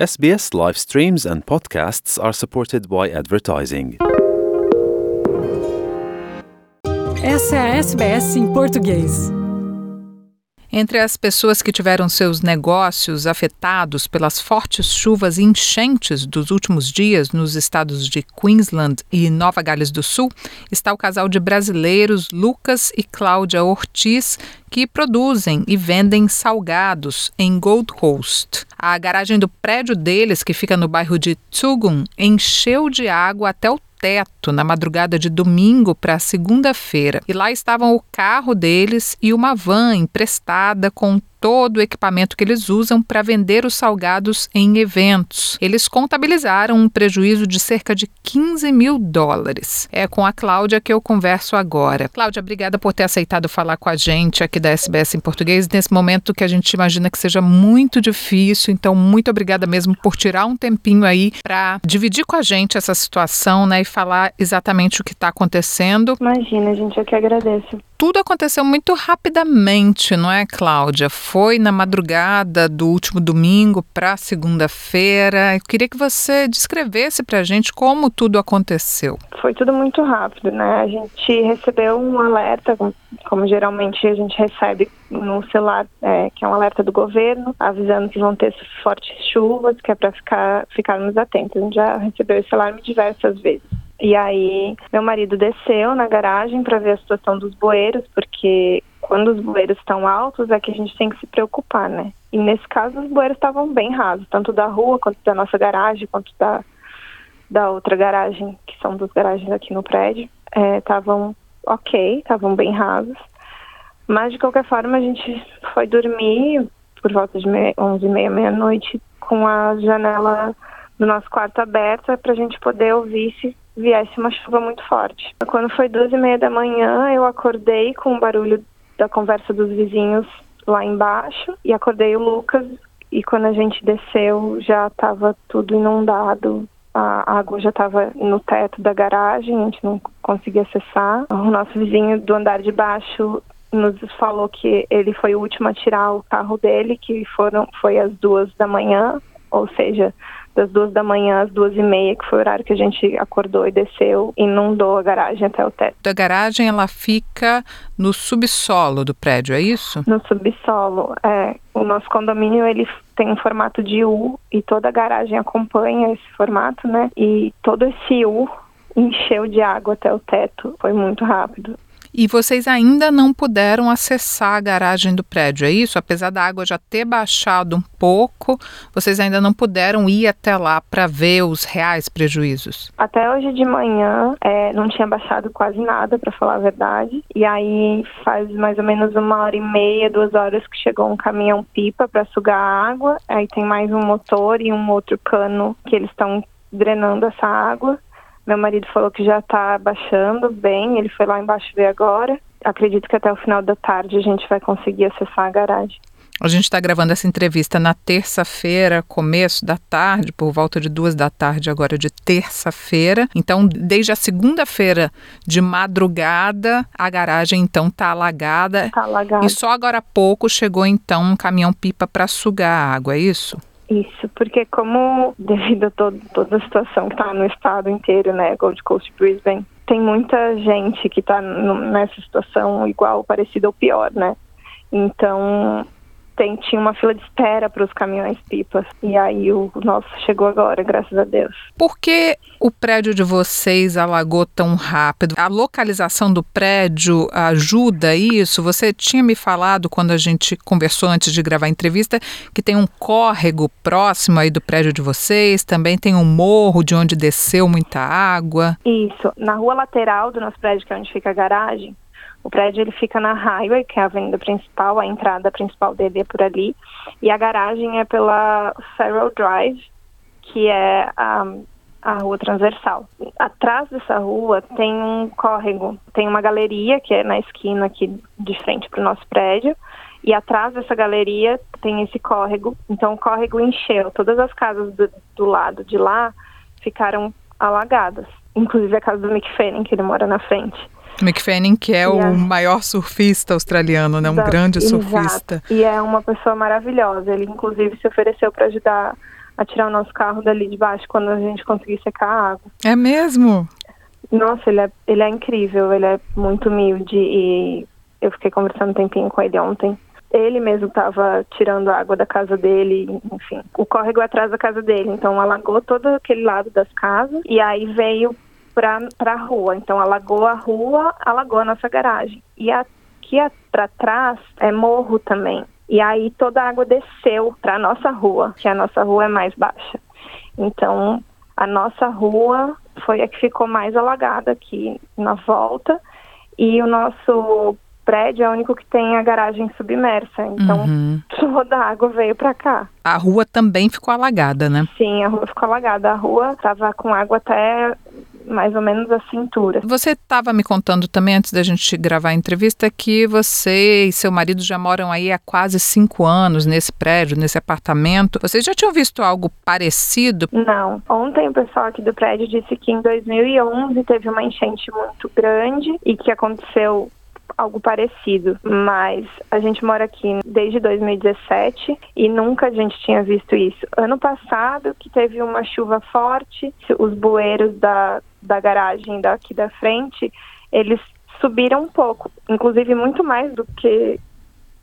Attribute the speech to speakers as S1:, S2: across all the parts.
S1: SBS live streams and podcasts are supported by advertising.
S2: Essa é a SBS em português.
S3: Entre as pessoas que tiveram seus negócios afetados pelas fortes chuvas e enchentes dos últimos dias nos estados de Queensland e Nova Gales do Sul está o casal de brasileiros Lucas e Cláudia Ortiz, que produzem e vendem salgados em Gold Coast. A garagem do prédio deles, que fica no bairro de Tugun, encheu de água até o teto na madrugada de domingo para segunda-feira. E lá estavam o carro deles e uma van emprestada com todo o equipamento que eles usam para vender os salgados em eventos. Eles contabilizaram um prejuízo de cerca de 15 mil dólares. É com a Cláudia que eu converso agora. Cláudia, obrigada por ter aceitado falar com a gente aqui da SBS em português nesse momento que a gente imagina que seja muito difícil. Então, muito obrigada mesmo por tirar um tempinho aí para dividir com a gente essa situação, né, e falar exatamente o que está acontecendo.
S4: Imagina, gente, eu que agradeço
S3: tudo aconteceu muito rapidamente, não é, Cláudia? Foi na madrugada do último domingo para segunda-feira. Eu queria que você descrevesse para a gente como tudo aconteceu.
S4: Foi tudo muito rápido, né? A gente recebeu um alerta, como geralmente a gente recebe no celular, é, que é um alerta do governo, avisando que vão ter fortes chuvas, que é para ficar, ficarmos atentos. A gente já recebeu esse alarme diversas vezes. E aí, meu marido desceu na garagem para ver a situação dos bueiros, porque quando os bueiros estão altos é que a gente tem que se preocupar, né? E nesse caso, os bueiros estavam bem rasos, tanto da rua quanto da nossa garagem, quanto da, da outra garagem, que são duas garagens aqui no prédio. Estavam é, ok, estavam bem rasos. Mas, de qualquer forma, a gente foi dormir por volta de 11 e meia, meia-noite, com a janela do nosso quarto aberta para a gente poder ouvir se viesse uma chuva muito forte. Quando foi duas e meia da manhã, eu acordei com o barulho da conversa dos vizinhos lá embaixo e acordei o Lucas e quando a gente desceu já estava tudo inundado. A água já estava no teto da garagem, a gente não conseguia acessar. O nosso vizinho do andar de baixo nos falou que ele foi o último a tirar o carro dele, que foram foi às duas da manhã, ou seja, das duas da manhã às duas e meia, que foi o horário que a gente acordou e desceu, inundou a garagem até o teto.
S3: A garagem, ela fica no subsolo do prédio, é isso?
S4: No subsolo, é. O nosso condomínio, ele tem um formato de U e toda a garagem acompanha esse formato, né? E todo esse U encheu de água até o teto. Foi muito rápido.
S3: E vocês ainda não puderam acessar a garagem do prédio, é isso? Apesar da água já ter baixado um pouco, vocês ainda não puderam ir até lá para ver os reais prejuízos?
S4: Até hoje de manhã é, não tinha baixado quase nada, para falar a verdade. E aí faz mais ou menos uma hora e meia, duas horas que chegou um caminhão-pipa para sugar a água. Aí tem mais um motor e um outro cano que eles estão drenando essa água. Meu marido falou que já está baixando bem, ele foi lá embaixo ver agora. Acredito que até o final da tarde a gente vai conseguir acessar a garagem.
S3: A gente está gravando essa entrevista na terça-feira, começo da tarde, por volta de duas da tarde, agora de terça-feira. Então, desde a segunda-feira de madrugada, a garagem então está alagada.
S4: Está alagada.
S3: E só agora há pouco chegou então um caminhão-pipa para sugar a água, é isso?
S4: Isso, porque como devido a todo, toda a situação que está no estado inteiro, né, Gold Coast Brisbane, tem muita gente que está nessa situação igual, parecida ou pior, né? Então, tem, tinha uma fila de espera para os caminhões pipas. E aí o nosso chegou agora, graças a Deus.
S3: Por que o prédio de vocês alagou tão rápido? A localização do prédio ajuda isso? Você tinha me falado quando a gente conversou antes de gravar a entrevista que tem um córrego próximo aí do prédio de vocês, também tem um morro de onde desceu muita água.
S4: Isso. Na rua lateral do nosso prédio, que é onde fica a garagem, o prédio ele fica na Highway, que é a avenida principal, a entrada principal dele é por ali, e a garagem é pela Farrell Drive, que é a, a rua transversal. Atrás dessa rua tem um córrego, tem uma galeria que é na esquina aqui de frente para o nosso prédio, e atrás dessa galeria tem esse córrego. Então o córrego encheu, todas as casas do, do lado de lá ficaram alagadas, inclusive a casa do Fanning, que ele mora na frente.
S3: Fanning, que é o maior surfista australiano, né? Um grande surfista.
S4: E é uma pessoa maravilhosa. Ele, inclusive, se ofereceu para ajudar a tirar o nosso carro dali de baixo quando a gente conseguir secar a água.
S3: É mesmo?
S4: Nossa, ele é, ele é incrível, ele é muito humilde e eu fiquei conversando um tempinho com ele ontem. Ele mesmo estava tirando a água da casa dele, enfim. O córrego é atrás da casa dele, então alagou todo aquele lado das casas e aí veio para a rua. Então alagou a rua, alagou a nossa garagem. E aqui para trás é morro também. E aí toda a água desceu para a nossa rua, que a nossa rua é mais baixa. Então a nossa rua foi a que ficou mais alagada aqui na volta. E o nosso prédio é o único que tem a garagem submersa. Então, uhum. toda a água veio para cá.
S3: A rua também ficou alagada, né?
S4: Sim, a rua ficou alagada. A rua estava com água até mais ou menos a cintura.
S3: Você estava me contando também, antes da gente gravar a entrevista, que você e seu marido já moram aí há quase cinco anos nesse prédio, nesse apartamento. Vocês já tinham visto algo parecido?
S4: Não. Ontem o pessoal aqui do prédio disse que em 2011 teve uma enchente muito grande e que aconteceu algo parecido, mas a gente mora aqui desde 2017 e nunca a gente tinha visto isso. Ano passado, que teve uma chuva forte, os bueiros da, da garagem daqui da frente, eles subiram um pouco, inclusive muito mais do que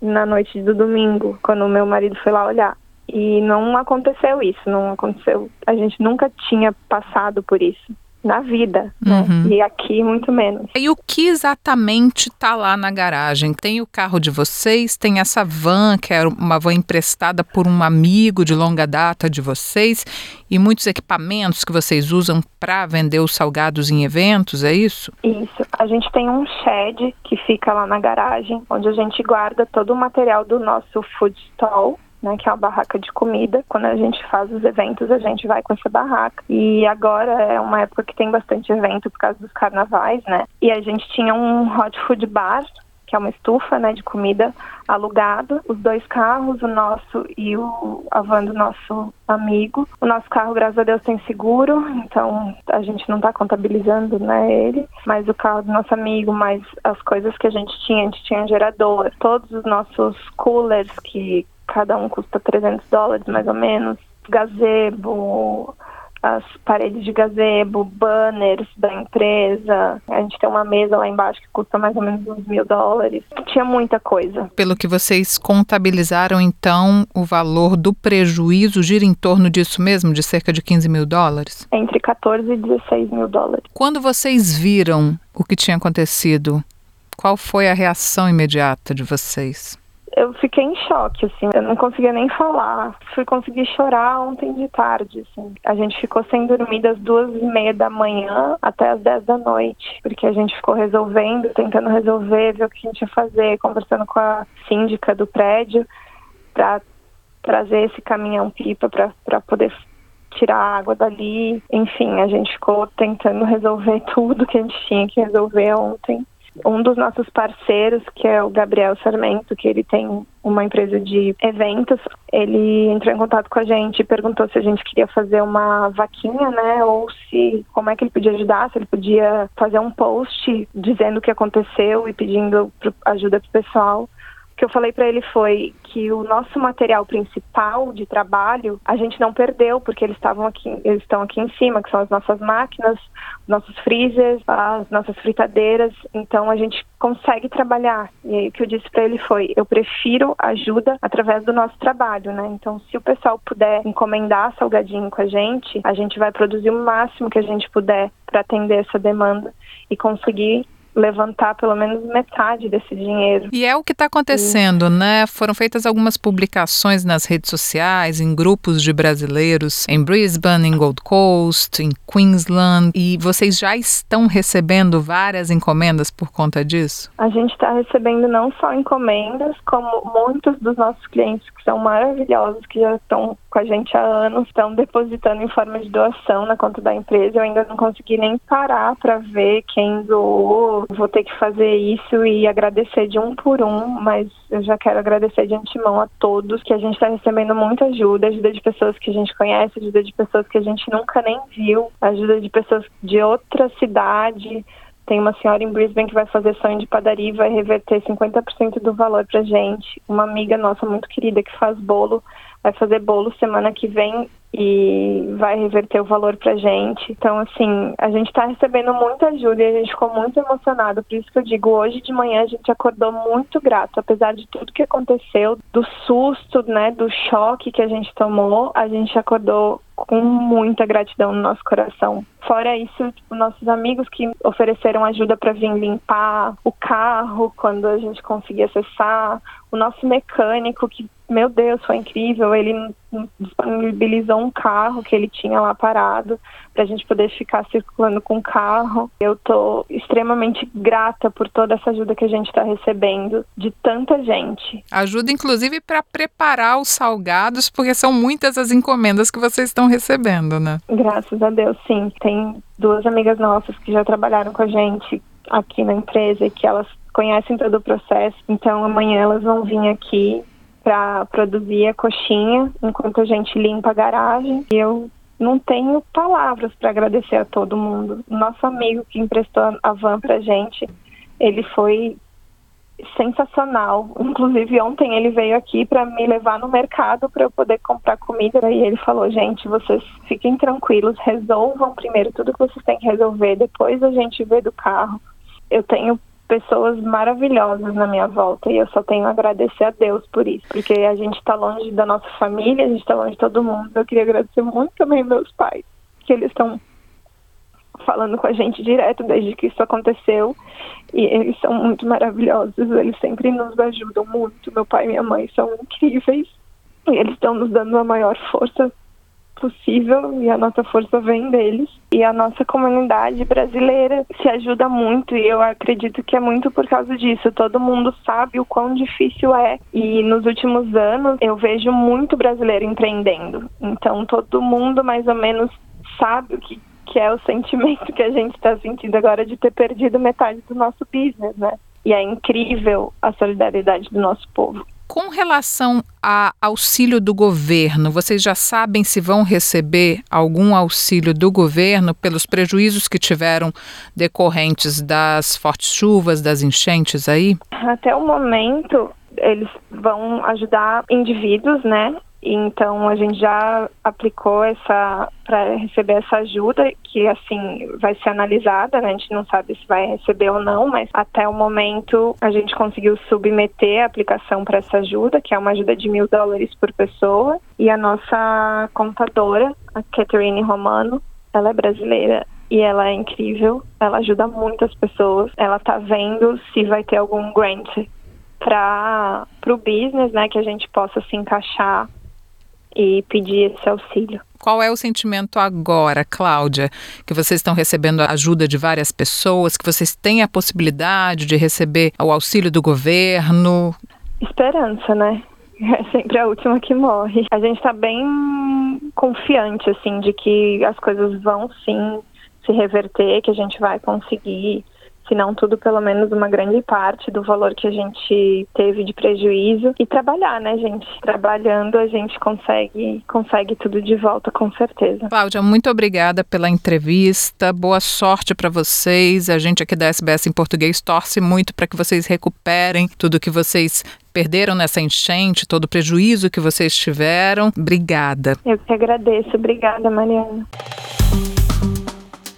S4: na noite do domingo, quando o meu marido foi lá olhar. E não aconteceu isso, não aconteceu. A gente nunca tinha passado por isso na vida, né? Uhum. E aqui muito menos.
S3: E o que exatamente está lá na garagem? Tem o carro de vocês, tem essa van, que é uma van emprestada por um amigo de longa data de vocês, e muitos equipamentos que vocês usam para vender os salgados em eventos, é isso?
S4: Isso. A gente tem um shed que fica lá na garagem, onde a gente guarda todo o material do nosso food stall né, que é uma barraca de comida. Quando a gente faz os eventos, a gente vai com essa barraca. E agora é uma época que tem bastante evento por causa dos carnavais, né? E a gente tinha um hot food bar que é uma estufa né, de comida alugado, os dois carros, o nosso e o a van do nosso amigo. O nosso carro, graças a Deus, tem seguro, então a gente não está contabilizando né, ele, mas o carro do nosso amigo, mais as coisas que a gente tinha, a gente tinha gerador, todos os nossos coolers que cada um custa 300 dólares mais ou menos, gazebo, as paredes de gazebo, banners da empresa. A gente tem uma mesa lá embaixo que custa mais ou menos uns mil dólares. Tinha muita coisa.
S3: Pelo que vocês contabilizaram, então, o valor do prejuízo gira em torno disso mesmo, de cerca de 15 mil dólares?
S4: Entre 14 e 16 mil dólares.
S3: Quando vocês viram o que tinha acontecido, qual foi a reação imediata de vocês?
S4: Eu fiquei em choque, assim, eu não conseguia nem falar. Fui conseguir chorar ontem de tarde, assim. A gente ficou sem dormir das duas e meia da manhã até as dez da noite, porque a gente ficou resolvendo, tentando resolver, ver o que a gente ia fazer, conversando com a síndica do prédio para trazer esse caminhão-pipa para poder tirar a água dali. Enfim, a gente ficou tentando resolver tudo que a gente tinha que resolver ontem um dos nossos parceiros, que é o Gabriel Sarmento, que ele tem uma empresa de eventos, ele entrou em contato com a gente e perguntou se a gente queria fazer uma vaquinha, né, ou se como é que ele podia ajudar, se ele podia fazer um post dizendo o que aconteceu e pedindo ajuda pro pessoal que eu falei para ele foi que o nosso material principal de trabalho a gente não perdeu porque eles estavam aqui, eles estão aqui em cima, que são as nossas máquinas, nossos freezers, as nossas fritadeiras. Então a gente consegue trabalhar. E aí o que eu disse para ele foi: eu prefiro ajuda através do nosso trabalho, né? Então se o pessoal puder encomendar salgadinho com a gente, a gente vai produzir o máximo que a gente puder para atender essa demanda e conseguir levantar pelo menos metade desse dinheiro.
S3: E é o que está acontecendo, né? Foram feitas algumas publicações nas redes sociais, em grupos de brasileiros em Brisbane, em Gold Coast, em Queensland, e vocês já estão recebendo várias encomendas por conta disso?
S4: A gente está recebendo não só encomendas, como muitos dos nossos clientes que são maravilhosos, que já estão com a gente há anos, estão depositando em forma de doação na conta da empresa. Eu ainda não consegui nem parar para ver quem doou, vou ter que fazer isso e agradecer de um por um, mas eu já quero agradecer de antemão a todos que a gente está recebendo muita ajuda, ajuda de pessoas que a gente conhece, ajuda de pessoas que a gente nunca nem viu, ajuda de pessoas de outra cidade, Tem uma senhora em Brisbane que vai fazer sonho de padaria e vai reverter 50% do valor pra gente. Uma amiga nossa muito querida que faz bolo vai fazer bolo semana que vem e vai reverter o valor pra gente. Então, assim, a gente tá recebendo muita ajuda e a gente ficou muito emocionado. Por isso que eu digo, hoje de manhã a gente acordou muito grato, apesar de tudo que aconteceu, do susto, né, do choque que a gente tomou, a gente acordou com muita gratidão no nosso coração. Fora isso, tipo, nossos amigos que ofereceram ajuda para vir limpar o carro quando a gente conseguia acessar, o nosso mecânico que, meu Deus, foi incrível, ele disponibilizou um carro que ele tinha lá parado para a gente poder ficar circulando com o carro. Eu estou extremamente grata por toda essa ajuda que a gente está recebendo de tanta gente.
S3: Ajuda, inclusive, para preparar os salgados, porque são muitas as encomendas que vocês estão recebendo, né?
S4: Graças a Deus, sim. Tem duas amigas nossas que já trabalharam com a gente aqui na empresa e que elas conhecem todo o processo. Então amanhã elas vão vir aqui para produzir a coxinha enquanto a gente limpa a garagem. E eu não tenho palavras para agradecer a todo mundo. Nosso amigo que emprestou a van para gente, ele foi sensacional. Inclusive ontem ele veio aqui para me levar no mercado para eu poder comprar comida e ele falou: "Gente, vocês fiquem tranquilos, resolvam primeiro tudo que vocês têm que resolver, depois a gente vê do carro". Eu tenho pessoas maravilhosas na minha volta e eu só tenho a agradecer a Deus por isso, porque a gente está longe da nossa família, a gente está longe de todo mundo. Eu queria agradecer muito também meus pais, que eles estão falando com a gente direto desde que isso aconteceu e eles são muito maravilhosos, eles sempre nos ajudam muito. Meu pai e minha mãe são incríveis e eles estão nos dando a maior força possível e a nossa força vem deles. E a nossa comunidade brasileira se ajuda muito e eu acredito que é muito por causa disso. Todo mundo sabe o quão difícil é e nos últimos anos eu vejo muito brasileiro empreendendo. Então todo mundo mais ou menos sabe o que, que é o sentimento que a gente está sentindo agora de ter perdido metade do nosso business, né? E é incrível a solidariedade do nosso povo.
S3: Com relação a auxílio do governo, vocês já sabem se vão receber algum auxílio do governo pelos prejuízos que tiveram decorrentes das fortes chuvas, das enchentes aí?
S4: Até o momento, eles vão ajudar indivíduos, né, então a gente já aplicou essa para receber essa ajuda que assim vai ser analisada, né? a gente não sabe se vai receber ou não, mas até o momento a gente conseguiu submeter a aplicação para essa ajuda, que é uma ajuda de mil dólares por pessoa, e a nossa contadora, a Catherine Romano, ela é brasileira e ela é incrível, ela ajuda muitas pessoas, ela tá vendo se vai ter algum grant para o business, né, que a gente possa se encaixar e pedir esse auxílio.
S3: Qual é o sentimento agora, Cláudia, que vocês estão recebendo a ajuda de várias pessoas, que vocês têm a possibilidade de receber o auxílio do governo?
S4: Esperança, né? É sempre a última que morre. A gente está bem confiante, assim, de que as coisas vão sim se reverter, que a gente vai conseguir se não tudo, pelo menos uma grande parte do valor que a gente teve de prejuízo e trabalhar, né, gente? Trabalhando a gente consegue consegue tudo de volta, com certeza.
S3: Cláudia, muito obrigada pela entrevista. Boa sorte para vocês. A gente aqui da SBS em português torce muito para que vocês recuperem tudo que vocês perderam nessa enchente, todo o prejuízo que vocês tiveram. Obrigada.
S4: Eu que agradeço. Obrigada, Mariana.